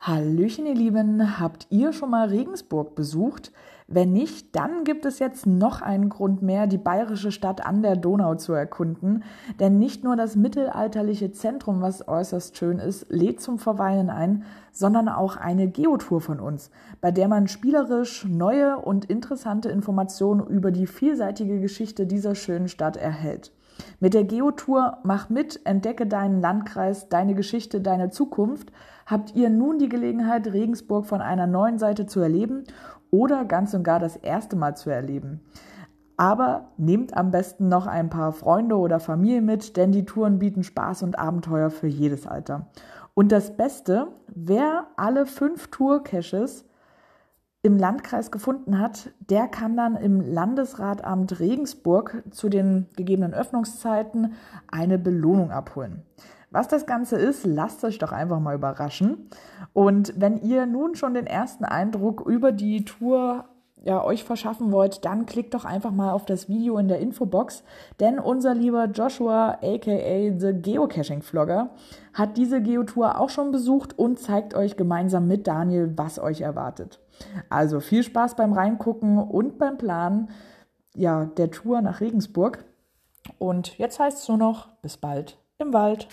Hallöchen, ihr Lieben, habt ihr schon mal Regensburg besucht? Wenn nicht, dann gibt es jetzt noch einen Grund mehr, die bayerische Stadt an der Donau zu erkunden. Denn nicht nur das mittelalterliche Zentrum, was äußerst schön ist, lädt zum Verweilen ein, sondern auch eine Geotour von uns, bei der man spielerisch neue und interessante Informationen über die vielseitige Geschichte dieser schönen Stadt erhält. Mit der Geotour Mach mit, entdecke deinen Landkreis, deine Geschichte, deine Zukunft habt ihr nun die Gelegenheit, Regensburg von einer neuen Seite zu erleben oder ganz und gar das erste Mal zu erleben. Aber nehmt am besten noch ein paar Freunde oder Familie mit, denn die Touren bieten Spaß und Abenteuer für jedes Alter. Und das Beste, wer alle fünf Tour-Caches im Landkreis gefunden hat, der kann dann im Landesratamt Regensburg zu den gegebenen Öffnungszeiten eine Belohnung abholen. Was das Ganze ist, lasst euch doch einfach mal überraschen. Und wenn ihr nun schon den ersten Eindruck über die Tour ja, euch verschaffen wollt, dann klickt doch einfach mal auf das Video in der Infobox, denn unser lieber Joshua, aka The Geocaching Vlogger, hat diese Geotour auch schon besucht und zeigt euch gemeinsam mit Daniel, was euch erwartet. Also viel Spaß beim Reingucken und beim Planen ja, der Tour nach Regensburg. Und jetzt heißt es nur noch, bis bald im Wald.